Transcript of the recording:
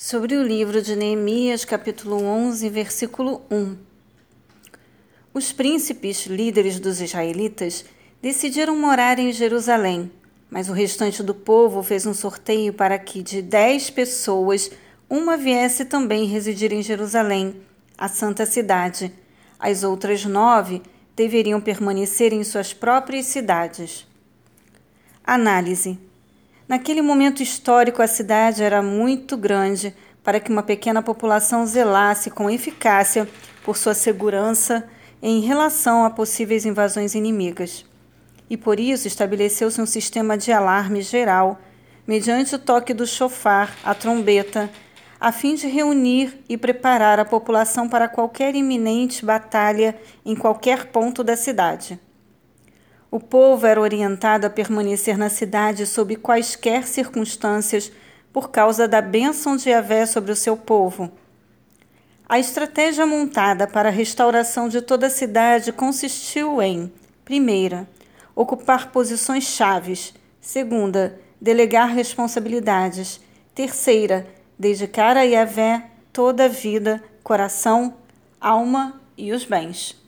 Sobre o livro de Neemias, capítulo 11, versículo 1. Os príncipes, líderes dos israelitas, decidiram morar em Jerusalém, mas o restante do povo fez um sorteio para que de dez pessoas, uma viesse também residir em Jerusalém, a santa cidade. As outras nove deveriam permanecer em suas próprias cidades. Análise. Naquele momento histórico, a cidade era muito grande para que uma pequena população zelasse com eficácia por sua segurança em relação a possíveis invasões inimigas. E por isso estabeleceu-se um sistema de alarme geral, mediante o toque do chofar, a trombeta, a fim de reunir e preparar a população para qualquer iminente batalha em qualquer ponto da cidade. O povo era orientado a permanecer na cidade sob quaisquer circunstâncias por causa da bênção de Yahvé sobre o seu povo. A estratégia montada para a restauração de toda a cidade consistiu em: primeira, ocupar posições chaves; segunda, delegar responsabilidades; terceira, dedicar a Yahvé toda a vida, coração, alma e os bens.